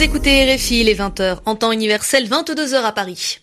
Vous écoutez RFI, les 20h, en temps universel, 22h à Paris.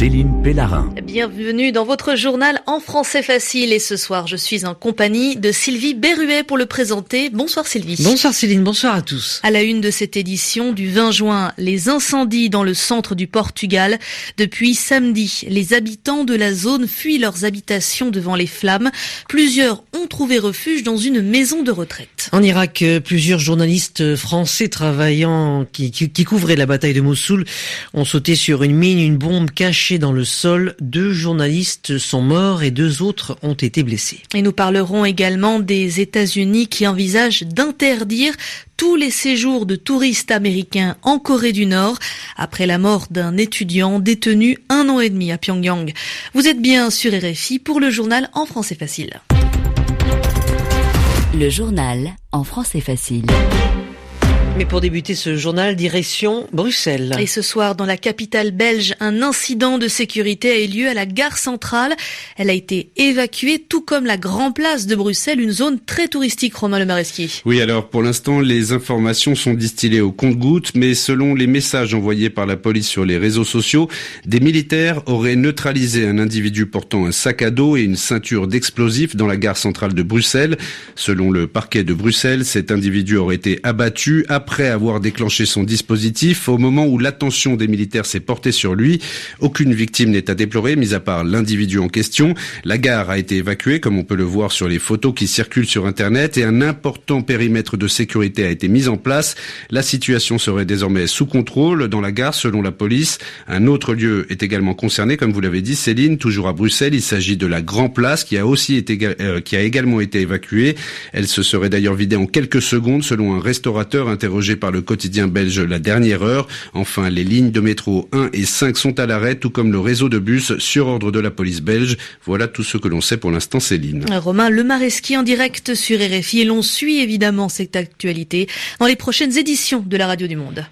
Céline Pellarin. Bienvenue dans votre journal en français facile. Et ce soir, je suis en compagnie de Sylvie Berruet pour le présenter. Bonsoir Sylvie. Bonsoir Céline, bonsoir à tous. À la une de cette édition du 20 juin, les incendies dans le centre du Portugal. Depuis samedi, les habitants de la zone fuient leurs habitations devant les flammes. Plusieurs ont trouvé refuge dans une maison de retraite. En Irak, euh, plusieurs journalistes français travaillant qui, qui, qui couvraient la bataille de Mossoul ont sauté sur une mine, une bombe cachée dans le sol. Deux journalistes sont morts et deux autres ont été blessés. Et nous parlerons également des États-Unis qui envisagent d'interdire tous les séjours de touristes américains en Corée du Nord après la mort d'un étudiant détenu un an et demi à Pyongyang. Vous êtes bien sur RFI pour le journal en français facile. Le journal en français facile. Mais pour débuter ce journal, direction Bruxelles. Et ce soir, dans la capitale belge, un incident de sécurité a eu lieu à la gare centrale. Elle a été évacuée, tout comme la Grand Place de Bruxelles, une zone très touristique, Romain Le Maresquier. Oui, alors pour l'instant, les informations sont distillées au compte-gouttes, mais selon les messages envoyés par la police sur les réseaux sociaux, des militaires auraient neutralisé un individu portant un sac à dos et une ceinture d'explosifs dans la gare centrale de Bruxelles. Selon le parquet de Bruxelles, cet individu aurait été abattu après avoir déclenché son dispositif au moment où l'attention des militaires s'est portée sur lui. Aucune victime n'est à déplorer, mis à part l'individu en question. La gare a été évacuée, comme on peut le voir sur les photos qui circulent sur Internet, et un important périmètre de sécurité a été mis en place. La situation serait désormais sous contrôle dans la gare, selon la police. Un autre lieu est également concerné, comme vous l'avez dit, Céline, toujours à Bruxelles. Il s'agit de la Grand Place, qui a aussi été, euh, qui a également été évacuée. Elle se serait d'ailleurs vidée en quelques secondes, selon un restaurateur interrogé par le quotidien belge La Dernière Heure. Enfin, les lignes de métro 1 et 5 sont à l'arrêt, tout comme le réseau de bus sur ordre de la police belge. Voilà tout ce que l'on sait pour l'instant, Céline. Romain Le Maresquier en direct sur RFI et l'on suit évidemment cette actualité dans les prochaines éditions de la Radio du Monde.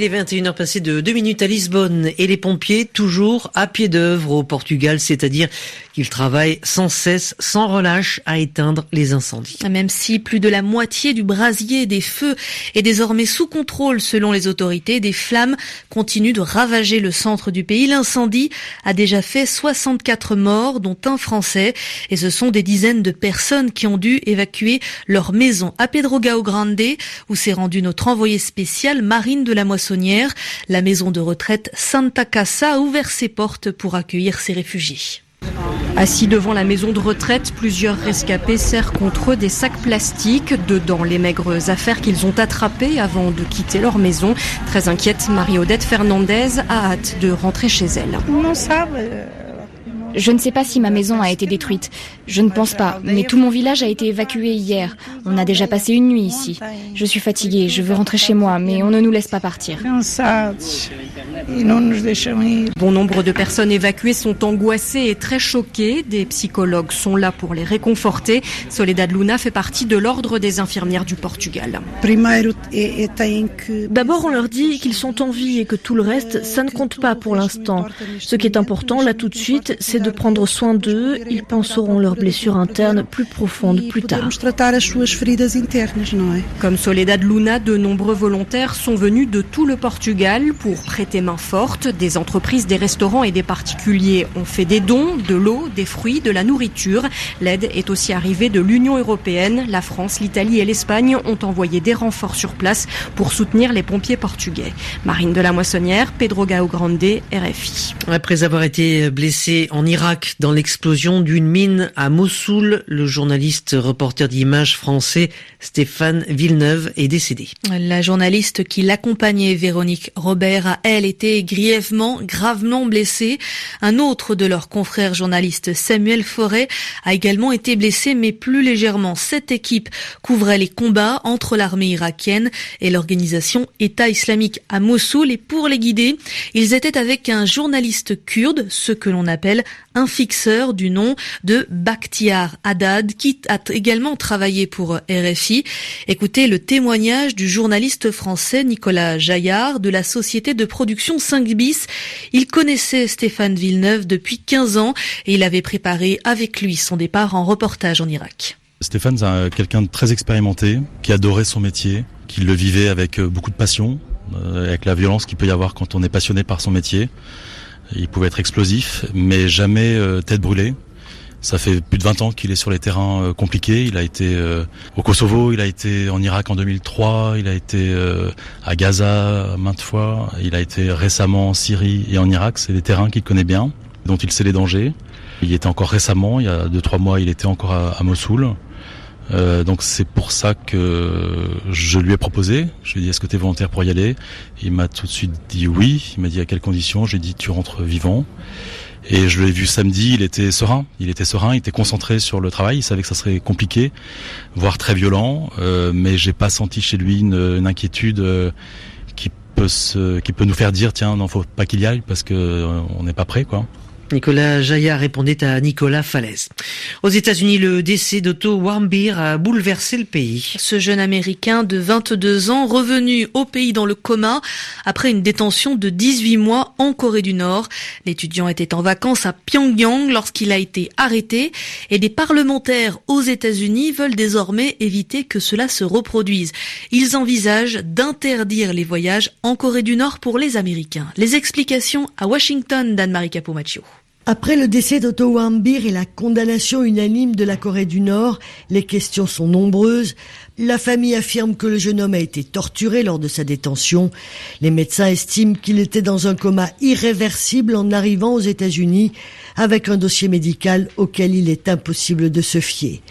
Il est 21h passées de 2 minutes à Lisbonne et les pompiers toujours à pied d'œuvre au Portugal, c'est-à-dire qu'ils travaillent sans cesse, sans relâche à éteindre les incendies. Même si plus de la moitié du brasier des feux est désormais sous contrôle selon les autorités, des flammes continuent de ravager le centre du pays. L'incendie a déjà fait 64 morts, dont un Français, et ce sont des dizaines de personnes qui ont dû évacuer leur maison à Pedro Grande, où s'est rendu notre envoyé spécial Marine de la La maison de retraite Santa Casa a ouvert ses portes pour accueillir ces réfugiés. Assis devant la maison de retraite, plusieurs rescapés serrent contre eux des sacs plastiques, dedans les maigres affaires qu'ils ont attrapées avant de quitter leur maison. Très inquiète, Marie-Odette Fernandez a hâte de rentrer chez elle. Je ne sais pas si ma maison a été détruite. Je ne pense pas. Mais tout mon village a été évacué hier. On a déjà passé une nuit ici. Je suis fatiguée. Je veux rentrer chez moi, mais on ne nous laisse pas partir. Bon nombre de personnes évacuées sont angoissées et très choquées. Des psychologues sont là pour les réconforter. Soledad Luna fait partie de l'ordre des infirmières du Portugal. D'abord, on leur dit qu'ils sont en vie et que tout le reste, ça ne compte pas pour l'instant. Ce qui est important là tout de suite, c'est de prendre soin d'eux. Ils penseront leurs blessures internes plus profondes plus tard. Comme Soledad Luna, de nombreux volontaires sont venus de tout le Portugal pour prêter main forte. Des entreprises, des restaurants et des particuliers ont fait des dons, de l'eau, des fruits, de la nourriture. L'aide est aussi arrivée de l'Union européenne. La France, l'Italie et l'Espagne ont envoyé des renforts sur place pour soutenir les pompiers portugais. Marine de la Moissonnière, Pedro Gao Grande, RFI. Après avoir été blessé en Irak dans l'explosion d'une mine à Mossoul, le journaliste reporter d'images français Stéphane Villeneuve est décédé. La journaliste qui l'accompagnait, Véronique Robert, a elle été grièvement, gravement blessée. Un autre de leurs confrères journalistes, Samuel Forêt, a également été blessé, mais plus légèrement. Cette équipe couvrait les combats entre l'armée irakienne et l'organisation État islamique à Mossoul. Et pour les guider, ils étaient avec un journaliste kurde, ce que l'on appelle un fixeur du nom de Bakhtiar Haddad, qui a également travaillé pour RFI. Écoutez le témoignage du journaliste français Nicolas Jaillard de la société de production 5 bis. Il connaissait Stéphane Villeneuve depuis 15 ans et il avait préparé avec lui son départ en reportage en Irak. Stéphane, c'est quelqu'un de très expérimenté, qui adorait son métier, qui le vivait avec euh, beaucoup de passion, euh, avec la violence qu'il peut y avoir quand on est passionné par son métier. Il pouvait être explosif, mais jamais euh, tête brûlée. Ça fait plus de 20 ans qu'il est sur les terrains compliqués. Il a été au Kosovo, il a été en Irak en 2003, il a été à Gaza maintes fois, il a été récemment en Syrie et en Irak. C'est des terrains qu'il connaît bien, dont il sait les dangers. Il était encore récemment, il y a 2-3 mois, il était encore à Mossoul. Euh, donc c'est pour ça que je lui ai proposé. Je lui ai dit est-ce que tu es volontaire pour y aller? Il m'a tout de suite dit oui. Il m'a dit à quelles conditions? J'ai dit tu rentres vivant. Et je l'ai vu samedi, il était serein, il était serein, il était concentré sur le travail, il savait que ça serait compliqué, voire très violent, euh, mais j'ai pas senti chez lui une, une inquiétude euh, qui peut se, qui peut nous faire dire tiens non faut pas qu'il y aille parce que euh, on n'est pas prêt quoi. Nicolas Jaya répondait à Nicolas Falaise. Aux États-Unis, le décès d'Otto Warmbier a bouleversé le pays. Ce jeune Américain de 22 ans, revenu au pays dans le coma après une détention de 18 mois en Corée du Nord. L'étudiant était en vacances à Pyongyang lorsqu'il a été arrêté et des parlementaires aux États-Unis veulent désormais éviter que cela se reproduise. Ils envisagent d'interdire les voyages en Corée du Nord pour les Américains. Les explications à Washington d'Anne-Marie Capomaccio. Après le décès d'Otto Warmbier et la condamnation unanime de la Corée du Nord, les questions sont nombreuses. La famille affirme que le jeune homme a été torturé lors de sa détention. Les médecins estiment qu'il était dans un coma irréversible en arrivant aux États-Unis avec un dossier médical auquel il est impossible de se fier.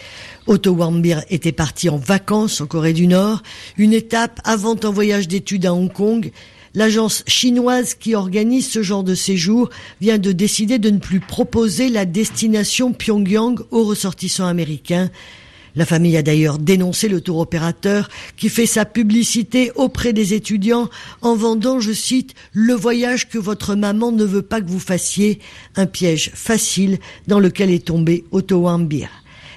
Otto Warmbier était parti en vacances en Corée du Nord, une étape avant un voyage d'études à Hong Kong. L'agence chinoise qui organise ce genre de séjour vient de décider de ne plus proposer la destination Pyongyang aux ressortissants américains. La famille a d'ailleurs dénoncé le tour opérateur qui fait sa publicité auprès des étudiants en vendant, je cite, le voyage que votre maman ne veut pas que vous fassiez, un piège facile dans lequel est tombé Otto Warmbier.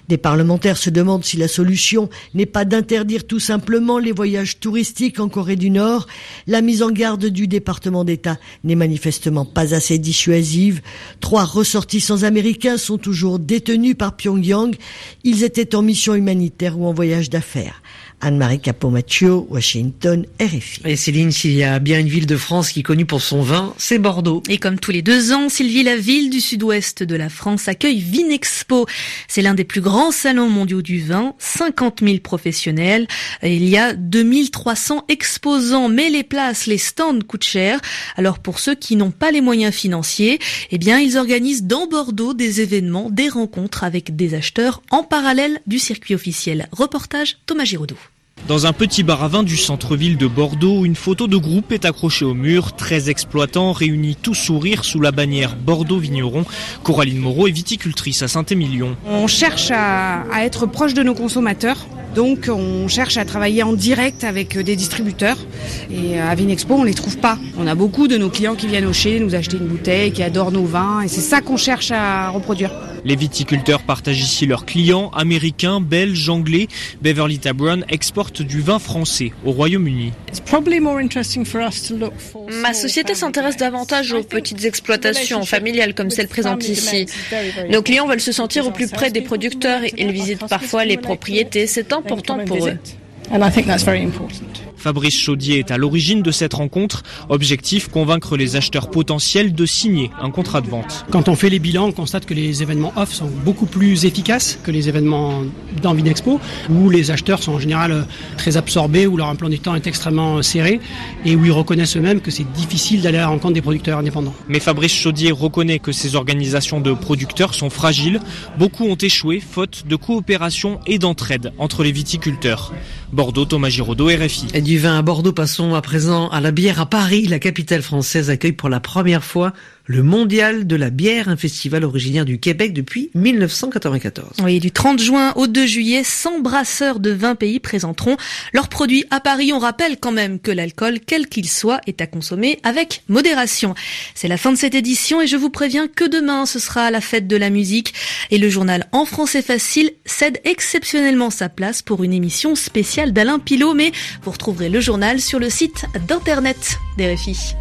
Des parlementaires se demandent si la solution n'est pas d'interdire tout simplement les voyages touristiques en Corée du Nord. La mise en garde du département d'État n'est manifestement pas assez dissuasive. Trois ressortissants américains sont toujours détenus par Pyongyang. Ils étaient en mission humanitaire ou en voyage d'affaires. Anne-Marie Capomaccio, Washington, RFI. Et Céline, s'il y a bien une ville de France qui est connue pour son vin, c'est Bordeaux. Et comme tous les deux ans, Sylvie, la ville du sud-ouest de la France accueille Vinexpo. C'est l'un des plus grands salons mondiaux du vin, 50 000 professionnels. Il y a 2300 exposants, mais les places, les stands coûtent cher. Alors pour ceux qui n'ont pas les moyens financiers, eh bien, ils organisent dans Bordeaux des événements, des rencontres avec des acheteurs en parallèle du circuit officiel. Reportage Thomas Giraudot. Dans un petit bar à vin du centre-ville de Bordeaux, une photo de groupe est accrochée au mur. 13 exploitants réunis tous sourire sous la bannière Bordeaux Vigneron. Coraline Moreau est viticultrice à Saint-Émilion. On cherche à, être proche de nos consommateurs. Donc on cherche à travailler en direct avec des distributeurs. Et à Vinexpo, on les trouve pas. On a beaucoup de nos clients qui viennent au chez nous acheter une bouteille, qui adorent nos vins. Et c'est ça qu'on cherche à reproduire. Les viticulteurs partagent ici leurs clients américains, belges, anglais. Beverly Tabron exporte du vin français au Royaume-Uni. Ma société s'intéresse davantage aux petites exploitations familiales comme celles présentes ici. Nos clients veulent se sentir au plus près des producteurs. Ils visitent parfois les propriétés. C'est important pour eux. Fabrice Chaudier est à l'origine de cette rencontre. Objectif, convaincre les acheteurs potentiels de signer un contrat de vente. Quand on fait les bilans, on constate que les événements off sont beaucoup plus efficaces que les événements dans Vinexpo, où les acheteurs sont en général très absorbés, où leur emploi du temps est extrêmement serré, et où ils reconnaissent eux-mêmes que c'est difficile d'aller à la rencontre des producteurs indépendants. Mais Fabrice Chaudier reconnaît que ces organisations de producteurs sont fragiles. Beaucoup ont échoué, faute de coopération et d'entraide entre les viticulteurs. Bordeaux, Thomas Giraudot, RFI. Du vin à Bordeaux, passons à présent à la bière à Paris. La capitale française accueille pour la première fois le Mondial de la bière, un festival originaire du Québec depuis 1994. Oui, du 30 juin au 2 juillet, 100 brasseurs de 20 pays présenteront leurs produits à Paris. On rappelle quand même que l'alcool, quel qu'il soit, est à consommer avec modération. C'est la fin de cette édition et je vous préviens que demain, ce sera la fête de la musique et le journal En français facile cède exceptionnellement sa place pour une émission spéciale d'Alain Pilot, mais vous retrouverez le journal sur le site d'internet des RFI.